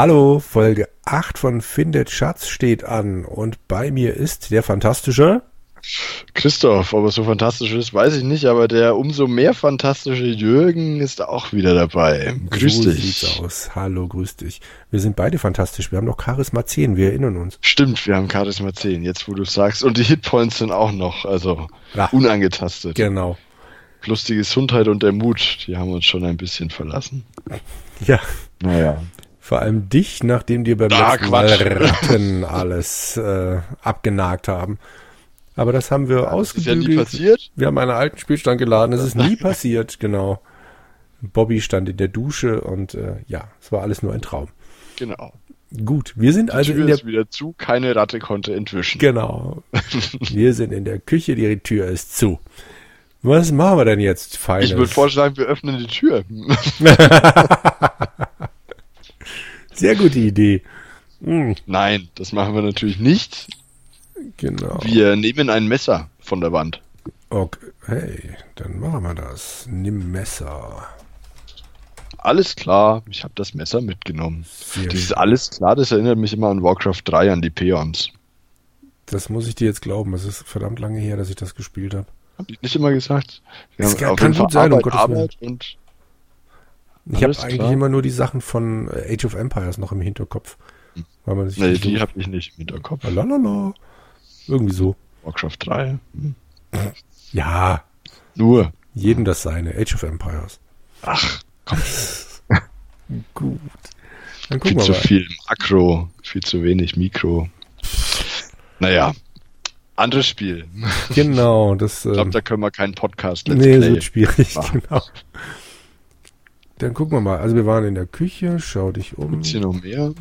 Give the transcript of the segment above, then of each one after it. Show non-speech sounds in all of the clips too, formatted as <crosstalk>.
Hallo, Folge 8 von Findet Schatz steht an und bei mir ist der fantastische Christoph, ob er so fantastisch ist, weiß ich nicht, aber der umso mehr fantastische Jürgen ist auch wieder dabei. Grüß so dich. sieht's aus. Hallo, grüß dich. Wir sind beide fantastisch. Wir haben noch Charisma 10, wir erinnern uns. Stimmt, wir haben Charisma 10, jetzt wo du sagst. Und die Hitpoints sind auch noch, also Ja. unangetastet. Genau. Plus die Gesundheit und der Mut, die haben uns schon ein bisschen verlassen. Ja, Naja. Vor allem dich, nachdem dir beim Ah, letzten Mal. Ratten alles äh, abgenagt haben. Aber das haben wir Das ist ja nie ausgebügelt. passiert. Wir haben einen alten Spielstand geladen. Es ist nie <laughs> passiert, genau. Bobby stand in der Dusche und äh, ja, es war alles nur ein Traum. Genau. Gut, wir sind Die also Tür in der ist wieder zu, keine Ratte konnte entwischen. Genau. <laughs> Wir sind in der Küche, die Tür ist zu. Was machen wir denn jetzt, Feines? Ich würde vorschlagen, wir öffnen die Tür. <laughs> Sehr gute Idee. Hm, Nein, das machen wir natürlich nicht. genau. Wir nehmen ein Messer von der Wand. Okay. Hey, dann machen wir das. Nimm Messer. Alles klar, ich habe das Messer mitgenommen. Sehr Dieses alles klar, das erinnert mich immer an Warcraft 3, an die Peons. Das muss ich dir jetzt glauben. Es ist verdammt lange her, dass ich das gespielt habe. Hab ich nicht immer gesagt? Wir Es haben kann- auf kann jeden Fall gut sein, um Arbeit, Gottes Arbeit und Ich habe eigentlich klar. immer nur die Sachen von äh, Age of Empires noch im Hinterkopf. Weil man sich nee, so- die habe ich nicht im Hinterkopf. Lalalala. Irgendwie so. Warcraft 3. Hm. Ja, Nur. jedem das seine. Age of Empires. Ach, <laughs> Gut. Dann viel zu mal. viel Makro, viel zu wenig Mikro. Naja, anderes Spiel. Genau, das. Ich glaube, Ähm, da können wir keinen Podcast Let's nee, Play. wird schwierig, Ah. <laughs> genau. Dann gucken wir mal. Also wir waren in der Küche, schau dich um. Gibt's hier noch mehr?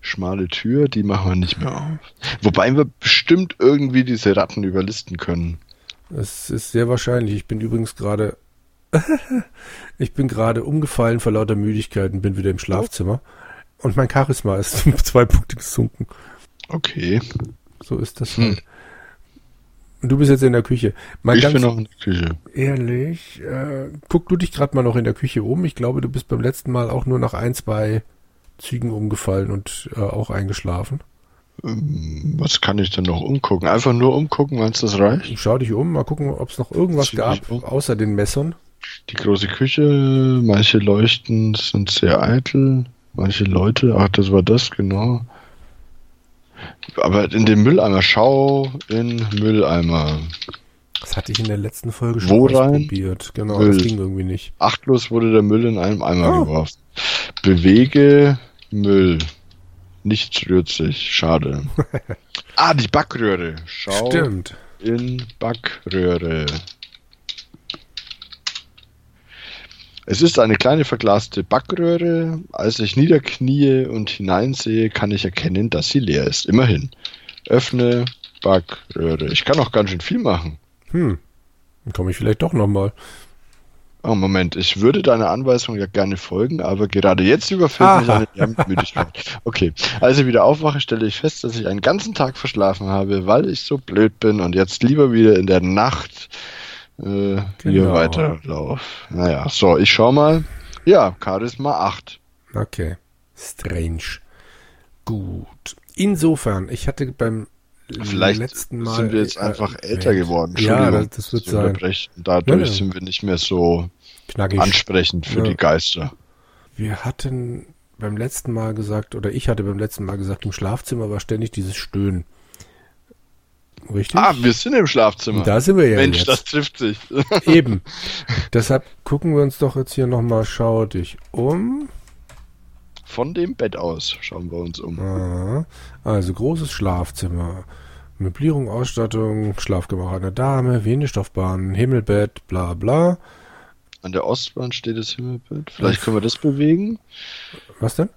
Schmale Tür, die machen wir nicht mehr auf. Wobei wir bestimmt irgendwie diese Ratten überlisten können. Es ist sehr wahrscheinlich. Ich bin übrigens gerade. <laughs> ich bin gerade umgefallen vor lauter Müdigkeit und bin wieder im Schlafzimmer. Und mein Charisma ist <laughs> um zwei Punkte gesunken. Okay. So ist das Hm. halt. Und du bist jetzt in der Küche. Mal ich ganz bin noch in der Küche. ehrlich, äh, guck du dich gerade mal noch in der Küche um. Ich glaube, du bist beim letzten Mal auch nur nach ein, zwei Zügen umgefallen und äh, auch eingeschlafen. Ähm, Was kann ich denn noch umgucken? Einfach nur umgucken, meinst du, das reicht? Schau dich um, mal gucken, ob es noch irgendwas gab, um. außer den Messern. Die große Küche, manche Leuchten sind sehr eitel, manche Leute, ach, das war das, genau. Aber in den Mülleimer, schau in Mülleimer. Das hatte ich in der letzten Folge schon Wo ausprobiert. Genau, Müll. das ging irgendwie nicht. Achtlos wurde der Müll in einem Eimer Oh. geworfen. Bewege Müll. Nichts rührt sich, schade. <laughs> ah, die Backröhre. Schau Stimmt. in Backröhre. Es ist eine kleine verglaste Backröhre. Als ich niederknie und hineinsehe, kann ich erkennen, dass sie leer ist. Immerhin. Öffne Backröhre. Ich kann auch ganz schön viel machen. Hm. Dann komme ich vielleicht doch nochmal. Oh, Moment, ich würde deiner Anweisung ja gerne folgen, aber gerade jetzt überfällt mich eine Lärmmüdigkeit. <laughs> Okay, als ich wieder aufwache, stelle ich fest, dass ich einen ganzen Tag verschlafen habe, weil ich so blöd bin und jetzt lieber wieder in der Nacht äh, hier Genau. weiterlaufe. Naja, so, ich schau mal. Ja, Charisma 8. Okay. Strange. Gut. Insofern, ich hatte beim Vielleicht letzten Mal. sind wir jetzt äh, einfach äh, älter geworden. Ja, das, das wird sein. Dadurch ja. sind wir nicht mehr so Knackig. ansprechend für Ja. die Geister. Wir hatten beim letzten Mal gesagt, oder ich hatte beim letzten Mal gesagt, im Schlafzimmer war ständig dieses Stöhnen. Richtig? Ah, wir sind im Schlafzimmer. da sind wir ja Mensch, jetzt. das trifft sich. <laughs> Eben. <laughs> Deshalb gucken wir uns doch jetzt hier nochmal, schau dich um. Von dem Bett aus schauen wir uns um. Aha. Also großes Schlafzimmer. Möblierung, Ausstattung, Schlafgemach einer Dame, Venenstoffbahn, Himmelbett, bla bla. An der Ostwand steht das Himmelbett. Vielleicht können wir das bewegen. Was denn?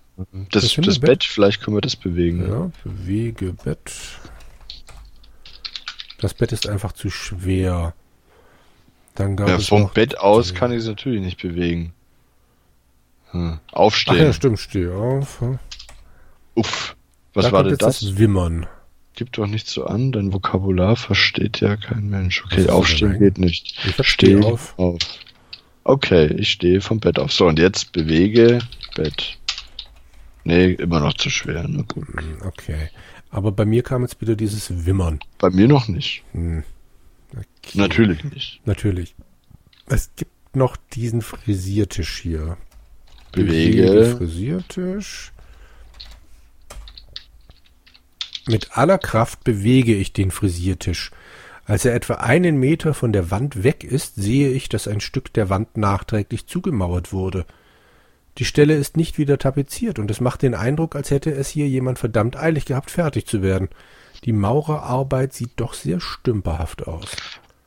Das, Das das? Bett, vielleicht können wir das bewegen. Ja, bewege Bett. Das Bett ist einfach zu schwer. Dann gab Ja, es vom Bett aus die- kann ich es natürlich nicht bewegen. Hm. Ach Aufstehen. ja, stimmt, steh auf. Uff. Was da war denn das? das Wimmern. Gib doch nicht so an, dein Vokabular versteht ja kein Mensch. Okay, aufstehen geht nicht. Ich verstehe Steh auf. auf. Okay, ich stehe vom Bett auf. So, und jetzt bewege Bett. Nee, immer noch zu schwer. Na gut. Hm, Okay. Aber bei mir kam jetzt wieder dieses Wimmern. Bei mir noch nicht. Hm. Okay. Natürlich nicht. Natürlich. Es gibt noch diesen Frisiertisch hier. Bewege. Frisiertisch. Mit aller Kraft bewege ich den Frisiertisch. Als er etwa einen Meter von der Wand weg ist, sehe ich, dass ein Stück der Wand nachträglich zugemauert wurde. Die Stelle ist nicht wieder tapeziert und es macht den Eindruck, als hätte es hier jemand verdammt eilig gehabt, fertig zu werden. Die Maurerarbeit sieht doch sehr stümperhaft aus.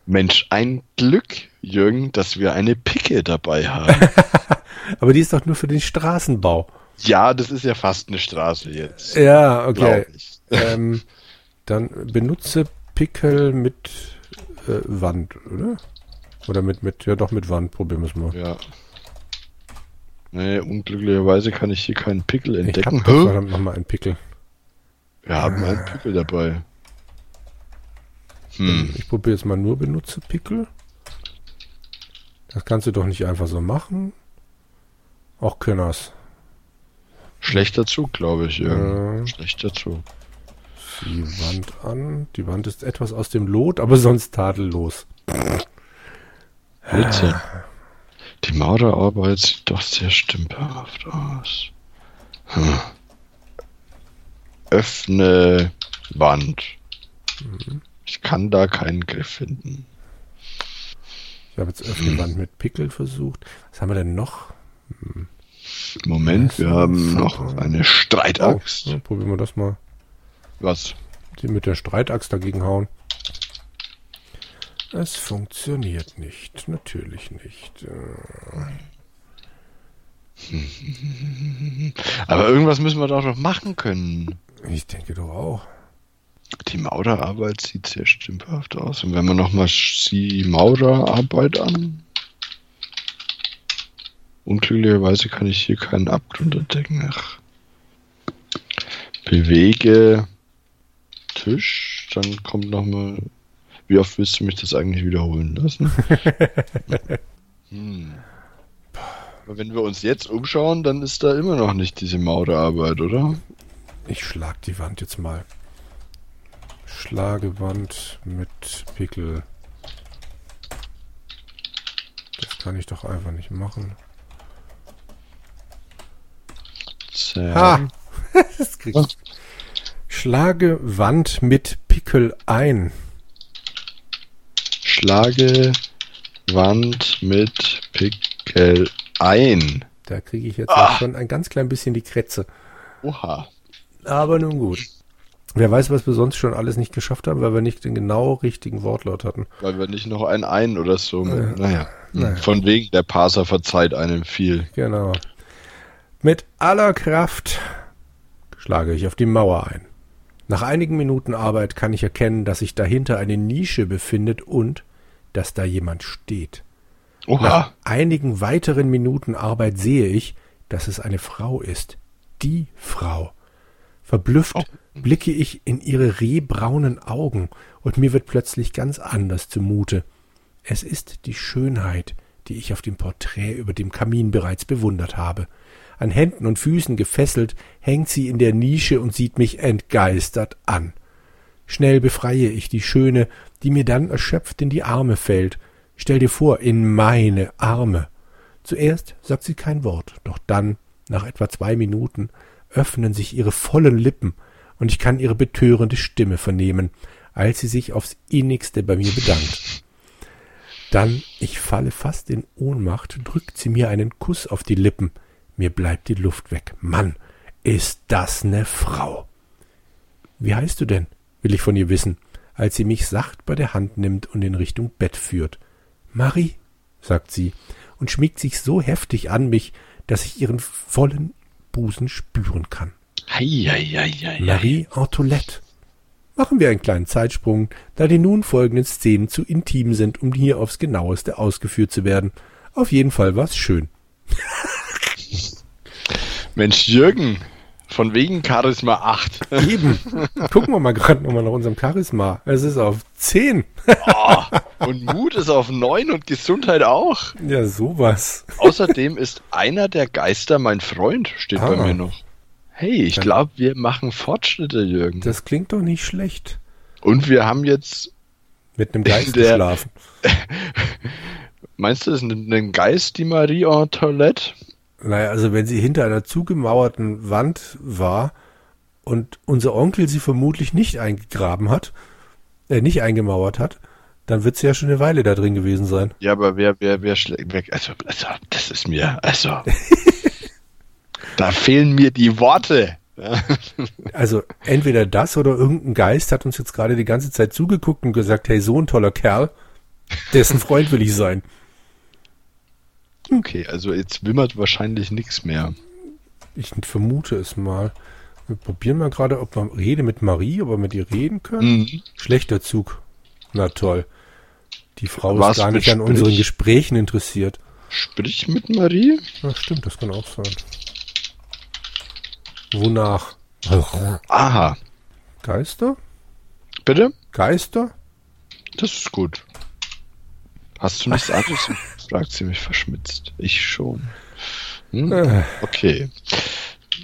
Mensch, ein Glück, Jürgen, dass wir eine Picke dabei haben. <laughs> Aber die ist doch nur für den Straßenbau. ja, das ist ja fast eine Straße jetzt. Ja, okay. <laughs> Ähm, dann benutze Pickel mit äh, Wand, oder? Oder mit, mit, ja doch mit Wand, probieren wir es mal. Ja. Nee, unglücklicherweise kann ich hier keinen Pickel Ich entdecken. hab doch Hä? verdammt nochmal einen Pickel. Wir haben einen Pickel dabei. Hm. Ich probiere jetzt mal nur benutze Pickel. Das kannst du doch nicht einfach so machen. Auch Könners. Schlechter Zug, glaube ich. Ja. Schlechter Zug. Die Wand an. Die Wand ist etwas aus dem Lot, aber sonst tadellos. Blitze. Die Maurerarbeit sieht doch sehr stümperhaft aus. Hm. Öffne Wand. Ich kann da keinen Griff finden. Ich habe jetzt öffne Wand mit Pickel versucht. Was haben wir denn noch? Moment, wir haben noch eine Oh, Streitaxt. ja, probieren wir das mal. Was? Die mit der Streitaxt dagegen hauen. Es funktioniert nicht. Natürlich nicht. Äh, <laughs> Aber irgendwas müssen wir doch noch machen können. Ich denke doch auch. Die Maurerarbeit sieht sehr stümperhaft aus. Und wenn wir nochmal die Maurerarbeit an. Unglücklicherweise kann ich hier keinen Abgrund entdecken. Ach. Bewege Tisch, dann kommt nochmal. Wie oft willst du mich das eigentlich wiederholen lassen? <laughs> hm. Aber wenn wir uns jetzt umschauen, dann ist da immer noch nicht diese Maurerarbeit, oder? Ich schlag die Wand jetzt mal. Schlage Wand mit Pickel. Das kann ich doch einfach nicht machen. Zäh- Ha! <laughs> das krieg ich. Schlage Wand mit Pickel ein. Schlage Wand mit Pickel ein. Da kriege ich jetzt Ah. auch schon ein ganz klein bisschen die Krätze. Oha. Aber nun gut. Wer weiß, was wir sonst schon alles nicht geschafft haben, weil wir nicht den genau richtigen Wortlaut hatten. Weil wir nicht noch ein ein oder so. Ja. Naja. Naja. Von wegen, der Parser verzeiht einem viel. Genau. Mit aller Kraft schlage ich auf die Mauer ein. Nach einigen Minuten Arbeit kann ich erkennen, dass sich dahinter eine Nische befindet und dass da jemand steht. Nach Oha. einigen weiteren Minuten Arbeit sehe ich, dass es eine Frau ist. Die Frau. Verblüfft Oh. blicke ich in ihre rehbraunen Augen und mir wird plötzlich ganz anders zumute. Es ist die Schönheit, die ich auf dem Porträt über dem Kamin bereits bewundert habe. An Händen und Füßen gefesselt hängt sie in der Nische und sieht mich entgeistert an. Schnell befreie ich die Schöne, die mir dann erschöpft in die Arme fällt. Stell dir vor, in meine Arme. Zuerst sagt sie kein Wort, doch dann, nach etwa zwei Minuten, öffnen sich ihre vollen Lippen und ich kann ihre betörende Stimme vernehmen, als sie sich aufs innigste bei mir bedankt. Dann, ich falle fast in Ohnmacht, drückt sie mir einen Kuss auf die Lippen. Mir bleibt die Luft weg. Mann, ist das ne Frau. Wie heißt du denn? Will ich von ihr wissen, als sie mich sacht bei der Hand nimmt und in Richtung Bett führt. Marie, sagt sie und schmiegt sich so heftig an mich, dass ich ihren vollen Busen spüren kann. Heieieiei. Marie Antoinette. Machen wir einen kleinen Zeitsprung, da die nun folgenden Szenen zu intim sind, um hier aufs genaueste ausgeführt zu werden. Auf jeden Fall war's schön. Mensch, Jürgen, von wegen Charisma 8. Eben. Gucken wir mal gerade nochmal nach unserem Charisma. Es ist auf 10. Oh, und Mut ist auf 9 und Gesundheit auch. Ja, sowas. Außerdem ist einer der Geister mein Freund, steht bei Ah. mir noch. Hey, ich glaube, wir machen Fortschritte, Jürgen. Das klingt doch nicht schlecht. Und wir haben jetzt. Mit einem <laughs> Geist Der- geschlafen. <laughs> Meinst du, das ist ein Geist, die Marie Antoinette? Naja, also wenn sie hinter einer zugemauerten Wand war und unser Onkel sie vermutlich nicht eingegraben hat, äh, nicht eingemauert hat, dann wird sie ja schon eine Weile da drin gewesen sein. Ja, aber wer, wer, wer schlägt weg? Also, also, das ist mir, also. <laughs> da fehlen mir die Worte. <laughs> Also entweder das oder irgendein Geist hat uns jetzt gerade die ganze Zeit zugeguckt und gesagt, hey, so ein toller Kerl, dessen Freund will ich sein. Okay, also jetzt wimmert wahrscheinlich nichts mehr. Ich vermute es mal. Wir probieren mal gerade, ob wir rede mit Marie, ob wir mit ihr reden können. Mhm. Schlechter Zug. Na toll. Die Frau Was ist gar nicht an Sprich? unseren Gesprächen interessiert. Sprich mit Marie? Ja, stimmt, das kann auch sein. Wonach? Aha. Geister? Bitte? Geister? Das ist gut. Hast du nichts anderes? <laughs> fragt sie mich verschmitzt. Ich schon. Hm? Äh, Okay.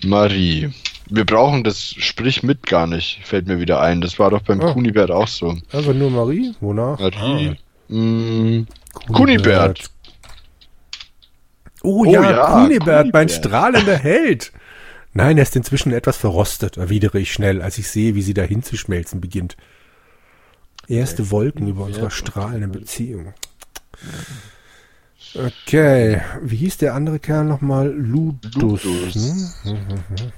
Marie. Wir brauchen das Sprich mit gar nicht, fällt mir wieder ein. Das war doch beim Oh. Kunibert auch so. einfach nur Marie? Wonach? Marie. Ah, Kunibert. Oh, Oh ja, ja, Kunibert, mein Kunibert. strahlender Held. Nein, er ist inzwischen etwas verrostet, erwidere ich schnell, als ich sehe, wie sie dahin zu schmelzen beginnt. Erste Wolken über unserer strahlenden Beziehung. Okay, wie hieß der andere Kerl nochmal? Ludus. Ludus. Hm?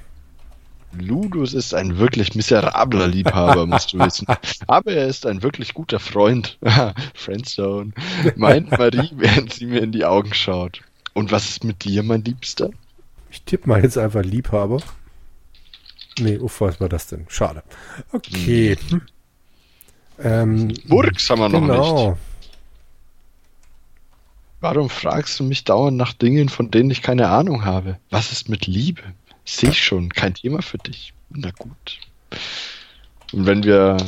Ludus ist ein wirklich miserabler Liebhaber, musst du wissen. Aber er ist ein wirklich guter Freund. <laughs> Friendzone. Meint Marie, <laughs> während sie mir in die Augen schaut. Und was ist mit dir, mein Liebster? Ich tippe mal jetzt einfach Liebhaber. Nee, uff, was war das denn? Schade. Okay. Hm. Ähm, Burgs haben wir noch nicht. Warum fragst du mich dauernd nach Dingen, von denen ich keine Ahnung habe? Was ist mit Liebe? Sehe ich schon, kein Thema für dich. Na gut. Und wenn wir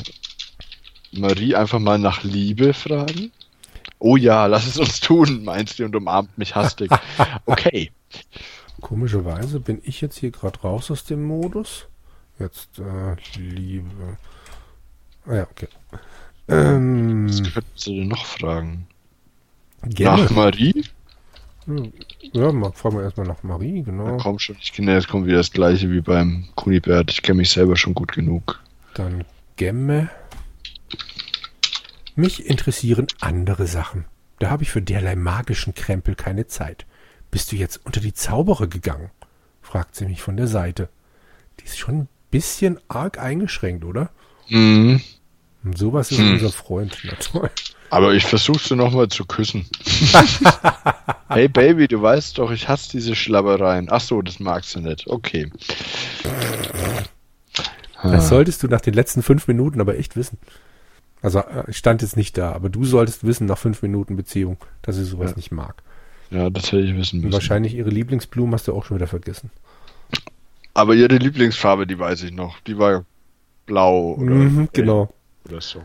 Marie einfach mal nach Liebe fragen? Oh ja, lass es uns tun, meint sie und umarmt mich hastig. <laughs> Okay. Komischerweise bin ich jetzt hier gerade raus aus dem Modus. Jetzt äh, Liebe. Ah ja, okay. Ähm, Was könnten sie denn noch fragen? Gerne. Nach Marie? Ja, mal, fragen wir erstmal nach Marie, Na genau. komm schon, ich kenne jetzt kommt wieder das gleiche wie beim Kunibert. Ich kenne mich selber schon gut genug. Dann Gemme. Mich interessieren andere Sachen. Da habe ich für derlei magischen Krempel keine Zeit. Bist du jetzt unter die Zauberer gegangen? fragt sie mich von der Seite. Die ist schon ein bisschen arg eingeschränkt, oder? Mhm. Und sowas ist Hm. unser Freund. Na toll. Aber ich versuch's dir nochmal zu küssen. <laughs> hey Baby, du weißt doch, ich hasse diese Schlabbereien. Ach so, das magst du nicht. Okay. Das solltest du nach den letzten fünf Minuten aber echt wissen. Also äh, ich stand jetzt nicht da, aber du solltest wissen nach fünf Minuten Beziehung, dass sie sowas Ja. nicht mag. Ja, das hätte ich wissen Und müssen. wahrscheinlich ihre Lieblingsblumen hast du auch schon wieder vergessen. Aber ihre Lieblingsfarbe, die weiß ich noch. Die war blau oder, Mhm, genau. oder so.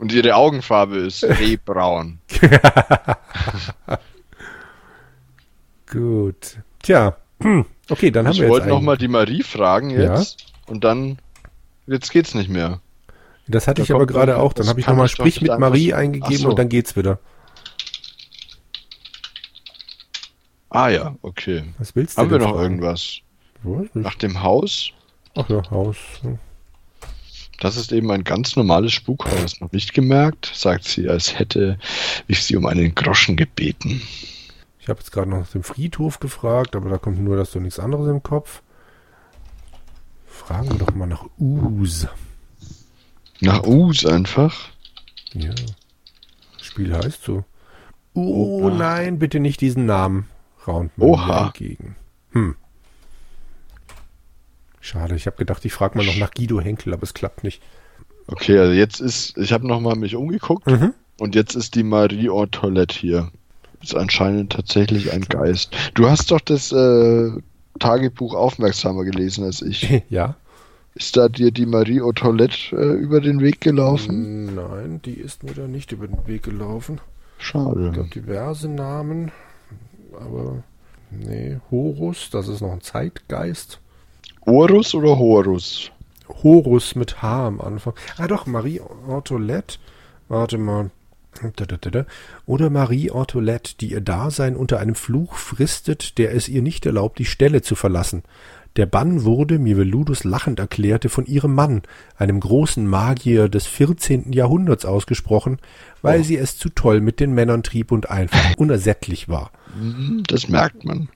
Und ihre Augenfarbe ist <laughs> rehbraun. <laughs> Gut. Tja, <clears throat> okay, dann haben Ich wir jetzt wollte einen- nochmal die Marie fragen jetzt. Und dann, jetzt geht's nicht mehr. Das hatte Da ich aber gerade auch. Dann habe ich nochmal ich Sprich mit Marie eingegeben so. und dann geht's wieder. Ah ja, okay. Was willst du Haben wir noch fragen? irgendwas? Nach dem Haus? Ach ja, Haus. Das ist eben ein ganz normales Spukhaus. Noch nicht gemerkt, sagt sie, als hätte ich sie um einen Groschen gebeten. Ich habe jetzt gerade noch nach dem Friedhof gefragt, aber da kommt nur das so nichts anderes im Kopf. Fragen wir doch mal nach Us. Nach Us einfach. Ja. Das Spiel heißt so. Oh Oha. nein, bitte nicht diesen Namen. Raunt mir Oha. entgegen. Hm. Schade, ich habe gedacht, ich frage mal noch nach Guido Henkel, aber es klappt nicht. Okay, also jetzt ist, ich habe nochmal mich umgeguckt Mhm. und jetzt ist die Marie Antoinette hier. Ist anscheinend tatsächlich ein Geist. Du hast doch das äh, Tagebuch aufmerksamer gelesen als ich. <laughs> ja. Ist da dir die Marie Antoinette äh, über den Weg gelaufen? Nein, die ist mir da nicht über den Weg gelaufen. Ich Schade. glaube, diverse Namen, aber nee, Horus, das ist noch ein Zeitgeist. Horus oder Horus? Horus mit H am Anfang. Ah doch, Marie Ortolette. Warte mal. Oder Marie Ortolette, die ihr Dasein unter einem Fluch fristet, der es ihr nicht erlaubt, die Stelle zu verlassen. Der Bann wurde, wie Veludus lachend erklärte, von ihrem Mann, einem großen Magier des vierzehnten Jahrhunderts ausgesprochen, weil oh. sie es zu toll mit den Männern trieb und einfach <laughs> unersättlich war. Mhm, das merkt man.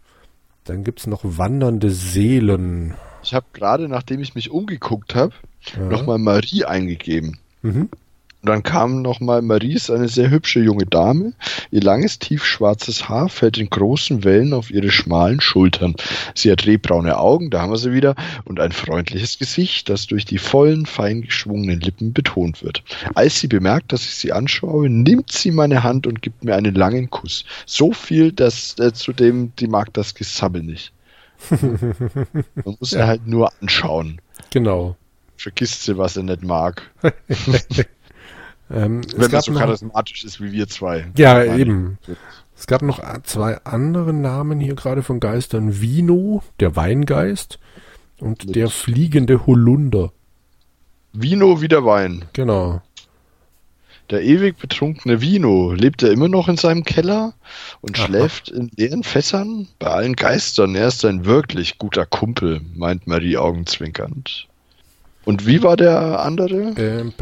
Dann gibt's noch wandernde Seelen. Ich habe gerade, nachdem ich mich umgeguckt habe, ja. nochmal Marie eingegeben. Mhm. Und dann kam nochmal Maries, eine sehr hübsche junge Dame. Ihr langes, tiefschwarzes Haar fällt in großen Wellen auf ihre schmalen Schultern. Sie hat rehbraune Augen, da haben wir sie wieder, und ein freundliches Gesicht, das durch die vollen, fein geschwungenen Lippen betont wird. Als sie bemerkt, dass ich sie anschaue, nimmt sie meine Hand und gibt mir einen langen Kuss. So viel, dass äh, zudem, die mag das Gesabbel nicht. Man muss ja. halt nur anschauen. Genau. Vergisst sie, was er nicht mag. <laughs> Ähm, Wenn man so noch, charismatisch ist wie wir zwei. Ja, eben. Es gab noch zwei andere Namen hier gerade von Geistern. Vino, der Weingeist, und Mit. der fliegende Holunder. Vino wie der Wein. Genau. Der ewig betrunkene Vino, lebt er immer noch in seinem Keller und Aha. schläft in leeren Fässern? Bei allen Geistern, er ist ein wirklich guter Kumpel, meint Marie augenzwinkernd. Und wie war der andere? Ähm,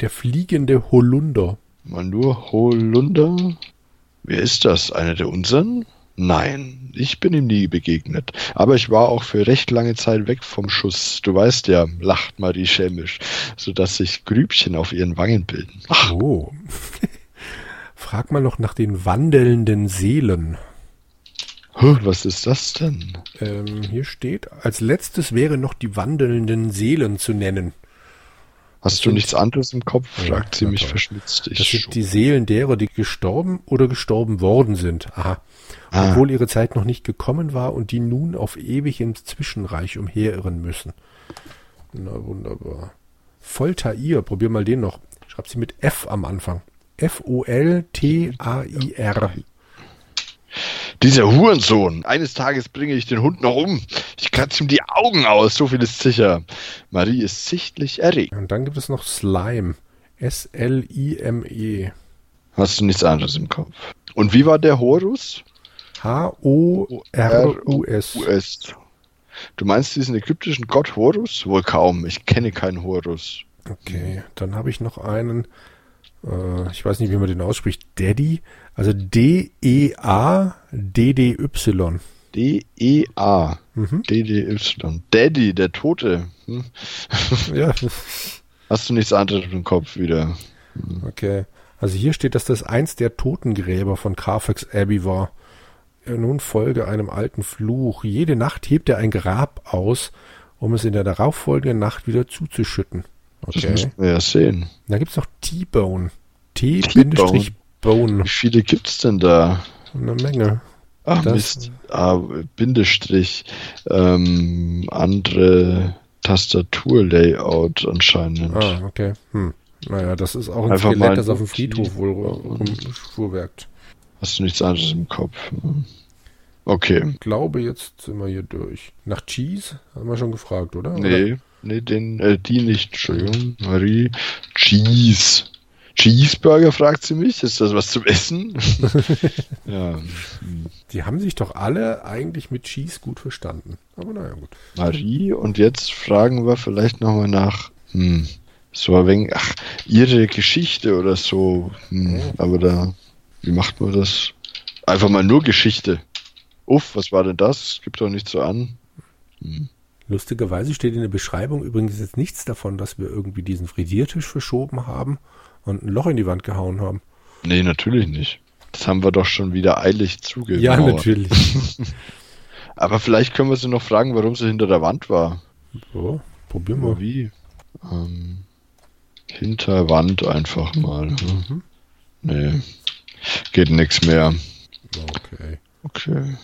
der fliegende Holunder. Mal nur Holunder? Wer ist das? Einer der unseren? Nein, ich bin ihm nie begegnet. Aber ich war auch für recht lange Zeit weg vom Schuss. Du weißt ja, lacht Marie schelmisch, sodass sich Grübchen auf ihren Wangen bilden. Ach. Oh. <laughs> Frag mal noch nach den wandelnden Seelen. Was ist das denn? Ähm, hier steht, als letztes wäre noch die wandelnden Seelen zu nennen. Hast das du nichts anderes im Kopf? fragt sie mich verschmitzt. Ich das sind schon. die Seelen derer, die gestorben oder gestorben worden sind. Aha. Ah. Obwohl ihre Zeit noch nicht gekommen war und die nun auf ewig im Zwischenreich umherirren müssen. Na wunderbar. Voltair, probier mal den noch. Schreib sie mit F am Anfang. F-O-L-T-A-I-R. Dieser Hurensohn. Eines Tages bringe ich den Hund noch um. Ich kratze ihm die Augen aus, so viel ist sicher. Marie ist sichtlich erregt. Und dann gibt es noch Slime. S-L-I-M-E. Hast du nichts anderes im Kopf? Und wie war der Horus? H-O-R-U-S. Du meinst diesen ägyptischen Gott Horus? Wohl kaum. Ich kenne keinen Horus. Okay, dann habe ich noch einen. Äh, ich weiß nicht, wie man den ausspricht. Daddy. Also D-E-A-D-D-Y. D-E-A. Mhm. D-D-Y. Daddy, der Tote. Hm? Ja. <laughs> Hast du nichts anderes im Kopf wieder? Hm. Okay. Also hier steht, dass das eins der Totengräber von Carfax Abbey war. Er nun folge einem alten Fluch. Jede Nacht hebt er ein Grab aus, um es in der darauffolgenden Nacht wieder zuzuschütten. Okay. Das müssen wir ja sehen. Da gibt es noch T-Bone. T-Bone. Bone. Wie viele gibt's denn da? Eine Menge. Ach das Mist. Ah, Bindestrich. Ähm, andere Tastaturlayout anscheinend. Ah, okay. Hm. Naja, das ist auch ein Einfach Skelett, das auf dem Friedhof wohl rumfuhrwerkt. Hast du nichts anderes im Kopf? Hm. Okay. Ich glaube, jetzt sind wir hier durch. Nach Cheese haben wir schon gefragt, oder? Nee, oder? nee, den, äh, die nicht. Entschuldigung. Marie. Cheese. Cheeseburger, fragt sie mich. Ist das was zum Essen? <laughs> ja. Die haben sich doch alle eigentlich mit Cheese gut verstanden. Aber naja, gut. Marie, und jetzt fragen wir vielleicht nochmal nach, hm, so ein wenig, ach, ihre Geschichte oder so. Hm. Aber da, wie macht man das? Einfach mal nur Geschichte. Uff, was war denn das? Gibt doch nicht so an. Hm. Lustigerweise steht in der Beschreibung übrigens jetzt nichts davon, dass wir irgendwie diesen Frisiertisch verschoben haben und ein Loch in die Wand gehauen haben. Nee, natürlich nicht. Das haben wir doch schon wieder eilig zugegeben. Ja, natürlich. <laughs> Aber vielleicht können wir sie noch fragen, warum sie hinter der Wand war. So, probieren wir. Wie? Ähm, hinter Wand einfach mal. Mhm. Nee, geht nichts mehr. Okay. Okay.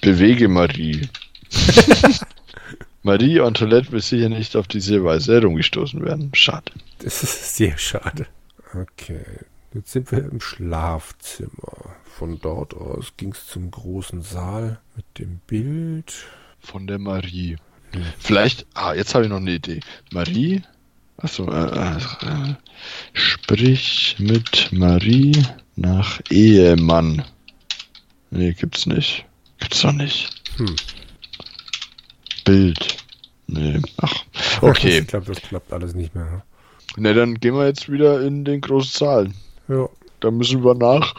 Bewege Marie. <laughs> Marie Antoinette will sicher nicht auf diese Weise herumgestoßen werden. Schade. Das ist sehr schade. Okay, jetzt sind wir im Schlafzimmer. Von dort aus ging es zum großen Saal mit dem Bild. Von der Marie. Vielleicht, ah, jetzt habe ich noch eine Idee. Marie, achso, äh, äh, sprich mit Marie nach Ehemann. Nee, gibt's nicht. Gibt's doch nicht. Hm. Bild. Nee, ach, okay. ich glaube, das klappt alles nicht mehr. Ne, dann gehen wir jetzt wieder in den großen Saal. Ja. Da müssen wir nach.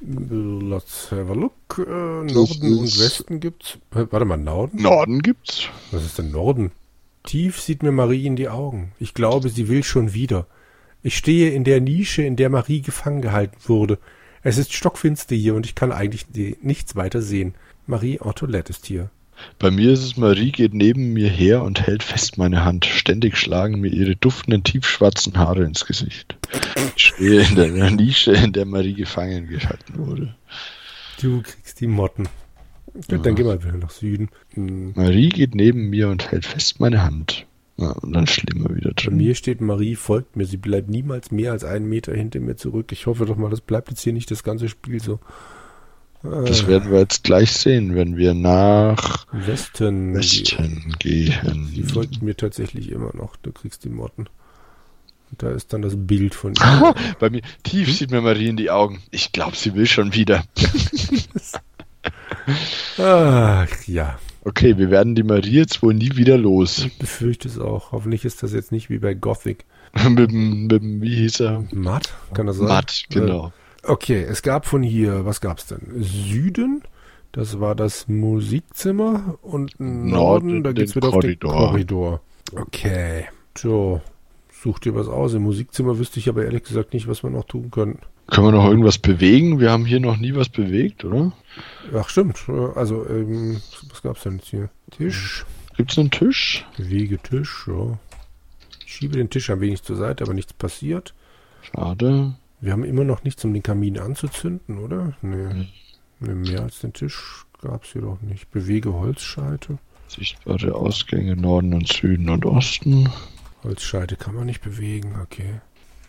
Let's have a look. Äh, Norden und Westen gibt's. Äh, Warte mal, Norden? Norden gibt's. Was ist denn Norden? Tief sieht mir Marie in die Augen. Ich glaube, sie will schon wieder. Ich stehe in der Nische, in der Marie gefangen gehalten wurde. Es ist stockfinster hier und ich kann eigentlich nichts weiter sehen. Marie Ortolette ist hier. Bei mir ist es, Marie geht neben mir her und hält fest meine Hand. Ständig schlagen mir ihre duftenden, tiefschwarzen Haare ins Gesicht. Ich stehe in der Nische, in der Marie gefangen gehalten wurde. Du kriegst die Motten. Gut, dann gehen wir wieder nach Süden. Hm, Marie geht neben mir und hält fest meine Hand. Ja, und dann wir wieder Bei drin. mir steht Marie folgt mir. Sie bleibt niemals mehr als einen Meter hinter mir zurück. Ich hoffe doch mal, das bleibt jetzt hier nicht das ganze Spiel so. Das Äh, werden wir jetzt gleich sehen, wenn wir nach Westen. Westen Sie gehen. folgt mir tatsächlich immer noch. Du kriegst die Motten. Und da ist dann das Bild von ihr. <laughs> Bei mir tief sieht mir Marie in die Augen. Ich glaube, sie will schon wieder. <laughs> Ach ja, Okay, wir werden die Marie jetzt wohl nie wieder los. ich befürchte es auch. Hoffentlich ist das jetzt nicht wie bei Gothic. <laughs> mit, mit wie hieß er? Matt, kann das sein? Matt, genau. Äh, Okay, es gab von hier, was gab's denn? Süden, das war das Musikzimmer und Norden, Norden, da geht's wieder auf den Korridor. Korridor. Okay, so, such dir was aus. Im Musikzimmer wüsste ich aber ehrlich gesagt nicht, was wir noch tun können. Können wir noch irgendwas bewegen? Wir haben hier noch nie was bewegt, oder? Ach stimmt, also, ähm, was gab's denn jetzt hier? Tisch, Gibt's einen Tisch? bewege Tisch, ja. Ich schiebe den Tisch ein wenig zur Seite, aber nichts passiert. Schade. Wir haben immer noch nichts, um den Kamin anzuzünden, oder? Nee. nee mehr als den Tisch gab's hier doch nicht. Bewege Holzscheite. Sichtbare Ausgänge Norden und Süden und Osten. Holzscheite kann man nicht bewegen, okay.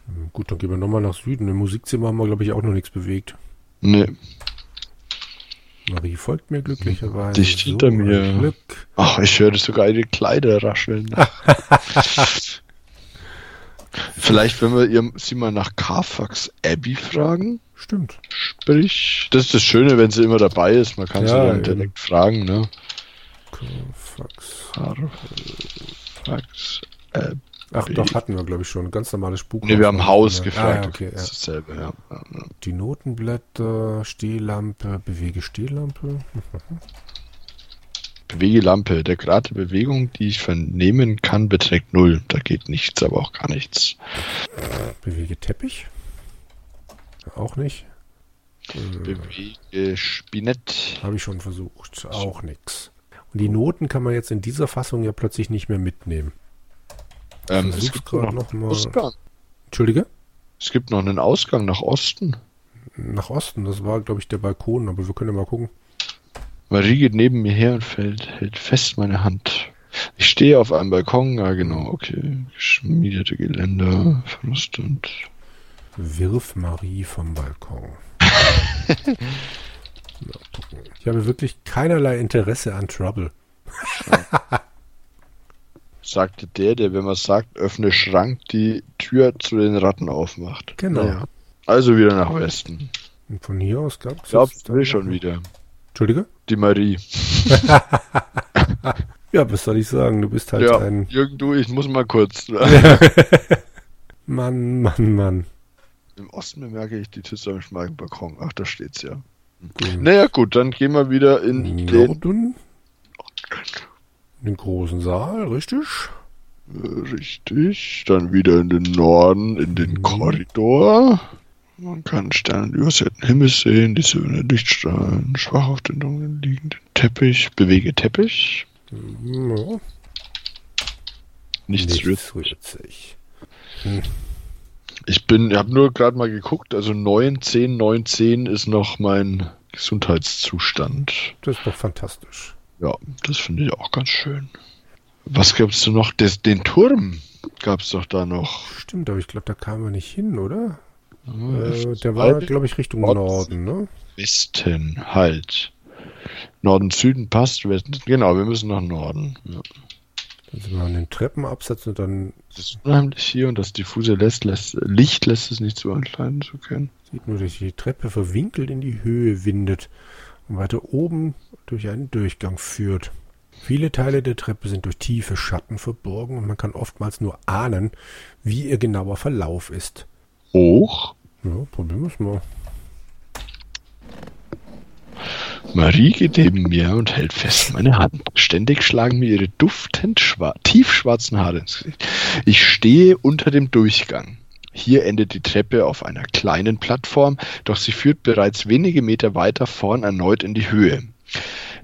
Hm, Gut, dann gehen wir nochmal nach Süden. Im Musikzimmer haben wir, glaube ich, auch noch nichts bewegt. Nee. Marie folgt mir glücklicherweise. Dicht hinter ein mir. Glück. Ach, ich höre sogar ihre Kleider rascheln. <laughs> Vielleicht, wenn wir ihr, sie mal nach Carfax Abbey fragen. Stimmt. Sprich, das ist das Schöne, wenn sie immer dabei ist. Man kann sie Ja, dann eben. direkt fragen, ne? Fax. Carfax Abbey. Ach doch, hatten wir, glaube ich, schon. Ganz normales Buch. Ne, wir haben Haus Ja. gefragt. Ah, ja, okay, das ja. ist dasselbe, ja. Die Notenblätter, Stehlampe, bewege Stehlampe. Bewegelampe. Der Grad der Bewegung, die ich vernehmen kann, beträgt null. Da geht nichts, aber auch gar nichts. Bewege Teppich. Auch nicht. Bewege Spinett. Habe ich schon versucht. Auch nix. Und die Noten kann man jetzt in dieser Fassung ja plötzlich nicht mehr mitnehmen. Ähm, es, gibt noch noch einen mal. Ausgang. Entschuldige? es gibt noch einen Ausgang nach Osten. Nach Osten, das war, glaube ich, der Balkon, aber wir können ja mal gucken. Marie geht neben mir her und fällt, hält fest meine Hand. Ich stehe auf einem Balkon, ja genau, okay. Geschmiedete Geländer, Verlust und Wirf Marie vom Balkon. <laughs> Ich habe wirklich keinerlei Interesse an Trouble. Sagte der, der, wenn man sagt, öffne Schrank, die Tür zu den Ratten aufmacht. Genau. Naja. Also wieder nach Westen. Und von hier aus gab es. Glaubst du schon wieder. Entschuldige? Die Marie. <laughs> Ja, was soll ich sagen? Du bist halt ja, ein Jürgen, du, ich muss mal kurz. <laughs> Mann, Mann, Mann. Im Osten bemerke ich die Tür am schmalen Balkon. Ach, da steht's ja. Gut. Naja, gut, dann gehen wir wieder in den Norden. In den großen Saal, richtig? Richtig. Dann wieder in den Norden, in den Mhm. Korridor. Man kann Sterne übersäten Himmel sehen, die silbernen Lichtstrahlen, schwach auf den dunklen liegenden Teppich. Bewege Teppich. Ja, Nichts nichts rührt sich. Ich bin, ich habe nur gerade mal geguckt, also 9, 10, 9, 10 ist noch mein Gesundheitszustand. Das ist doch fantastisch. Ja, das finde ich auch ganz schön. Was gab's denn noch? Des, den Turm gab's doch da noch. Stimmt, aber ich glaube, da kamen wir nicht hin, oder? Ja, Äh, der war, glaube ich, Richtung Norden. Norden, ne? Westen halt. Norden, Süden passt. Genau, wir müssen nach Norden. Ja. Dann sind wir an den Treppenabsatz und dann. Das ist unheimlich hier und das diffuse lässt, lässt, Licht lässt es nicht zu ankleiden zu können. Sieht nur, dass die Treppe verwinkelt in die Höhe windet weiter oben durch einen Durchgang führt. Viele Teile der Treppe sind durch tiefe Schatten verborgen und man kann oftmals nur ahnen, wie ihr genauer Verlauf ist. Hoch? Ja, probieren wir es mal. Marie geht neben mir und hält fest meine Hand. Ständig schlagen mir ihre duftend tiefschwarzen Haare ins Gesicht. Ich stehe unter dem Durchgang. Hier endet die Treppe auf einer kleinen Plattform, doch sie führt bereits wenige Meter weiter vorn erneut in die Höhe.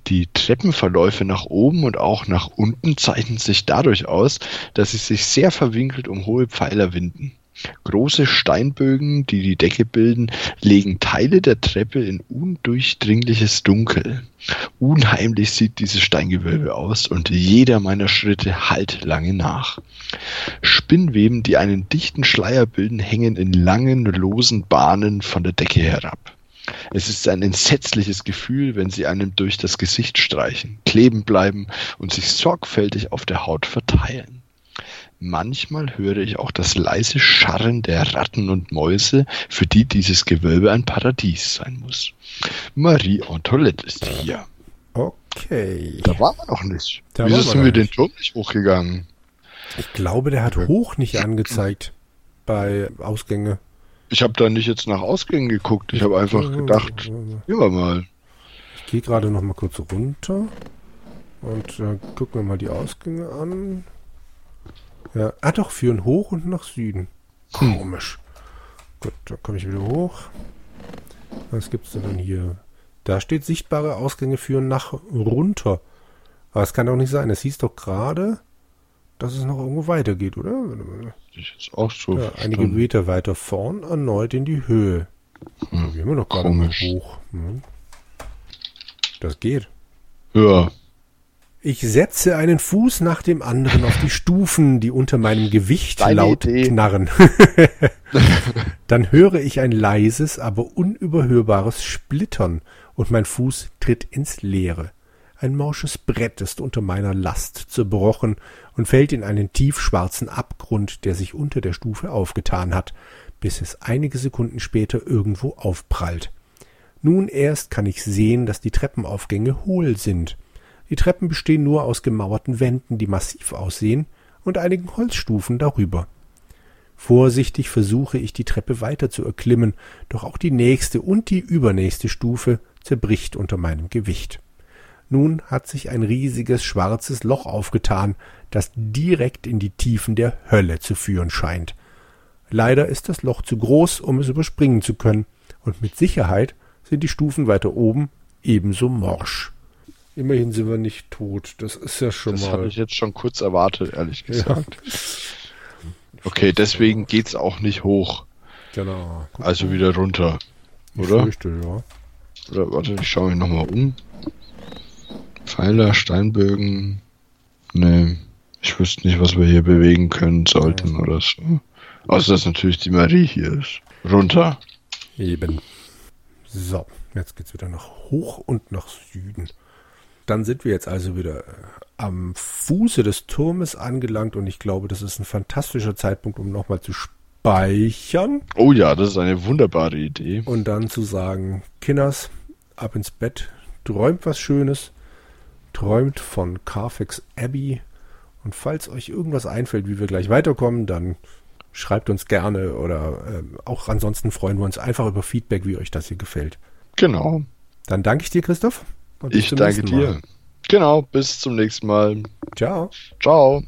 Die Treppenverläufe nach oben und auch nach unten zeichnen sich dadurch aus, dass sie sich sehr verwinkelt um hohe Pfeiler winden. Große Steinbögen, die die Decke bilden, legen Teile der Treppe in undurchdringliches Dunkel. Unheimlich sieht dieses Steingewölbe aus und jeder meiner Schritte hallt lange nach. Spinnweben, die einen dichten Schleier bilden, hängen in langen, losen Bahnen von der Decke herab. Es ist ein entsetzliches Gefühl, wenn sie einem durch das Gesicht streichen, kleben bleiben und sich sorgfältig auf der Haut verteilen. Manchmal höre ich auch das leise Scharren der Ratten und Mäuse, für die dieses Gewölbe ein Paradies sein muss. Marie Antoinette ist hier. Okay. Da waren wir noch nicht. Da Wieso sind wir den. Turm nicht hochgegangen? Ich glaube, der hat hoch nicht angezeigt bei Ausgänge. Ich habe da nicht jetzt nach Ausgängen geguckt. Ich habe einfach gedacht, gehen wir mal. Ich gehe gerade noch mal kurz runter und äh, gucken wir mal die Ausgänge an. Ja, ah doch, führen hoch und nach Süden. Komisch. Gut, da komme ich wieder hoch. Was gibt's denn dann hier? Da steht sichtbare Ausgänge führen nach runter. Aber es kann doch nicht sein. Es hieß doch gerade, dass es noch irgendwo weitergeht, oder? Ich jetzt auch so. Ja, einige. Meter weiter vorn erneut in die Höhe. Hm, Wir haben doch gerade mal komisch. hoch. Hm. Das geht. Ja, Ich setze einen Fuß nach dem anderen auf die Stufen, die unter meinem Gewicht Deine laut Idee. knarren. <laughs> Dann höre ich ein leises, aber unüberhörbares Splittern und mein Fuß tritt ins Leere. Ein morsches Brett ist unter meiner Last zerbrochen und fällt in einen tiefschwarzen Abgrund, der sich unter der Stufe aufgetan hat, bis es einige Sekunden später irgendwo aufprallt. Nun erst kann ich sehen, dass die Treppenaufgänge hohl sind. Die Treppen bestehen nur aus gemauerten Wänden, die massiv aussehen, und einigen Holzstufen darüber. Vorsichtig versuche ich die Treppe weiter zu erklimmen, doch auch die nächste und die übernächste Stufe zerbricht unter meinem Gewicht. Nun hat sich ein riesiges schwarzes Loch aufgetan, das direkt in die Tiefen der Hölle zu führen scheint. Leider ist das Loch zu groß, um es überspringen zu können, und mit Sicherheit sind die Stufen weiter oben ebenso morsch. Immerhin sind wir nicht tot. Das ist ja schon das mal. habe ich jetzt schon kurz erwartet, ehrlich ja, gesagt. <laughs> Okay, deswegen geht's auch nicht hoch. genau. Also wieder runter. Oder? fürchte, ja. Oder warte, ich schaue mich nochmal um. Pfeiler, Steinbögen. Nee, ich wüsste nicht, was wir hier bewegen können sollten oder so. Außer dass natürlich die Marie hier ist. Runter. Eben. So, jetzt geht's wieder nach hoch und nach Süden. Dann sind wir jetzt also wieder äh, am Fuße des Turmes angelangt und ich glaube, das ist ein fantastischer Zeitpunkt, um nochmal zu speichern Oh ja, das ist eine wunderbare Idee. und dann zu sagen, Kinders, ab ins Bett, träumt was Schönes, träumt von Carfax Abbey und falls euch irgendwas einfällt, wie wir gleich weiterkommen, dann schreibt uns gerne oder ähm, auch ansonsten freuen wir uns einfach über Feedback, wie euch das hier gefällt. Genau. Dann danke ich dir, Christoph. Und Ich danke Mal. dir. Genau, bis zum nächsten Mal. Ciao. Ciao.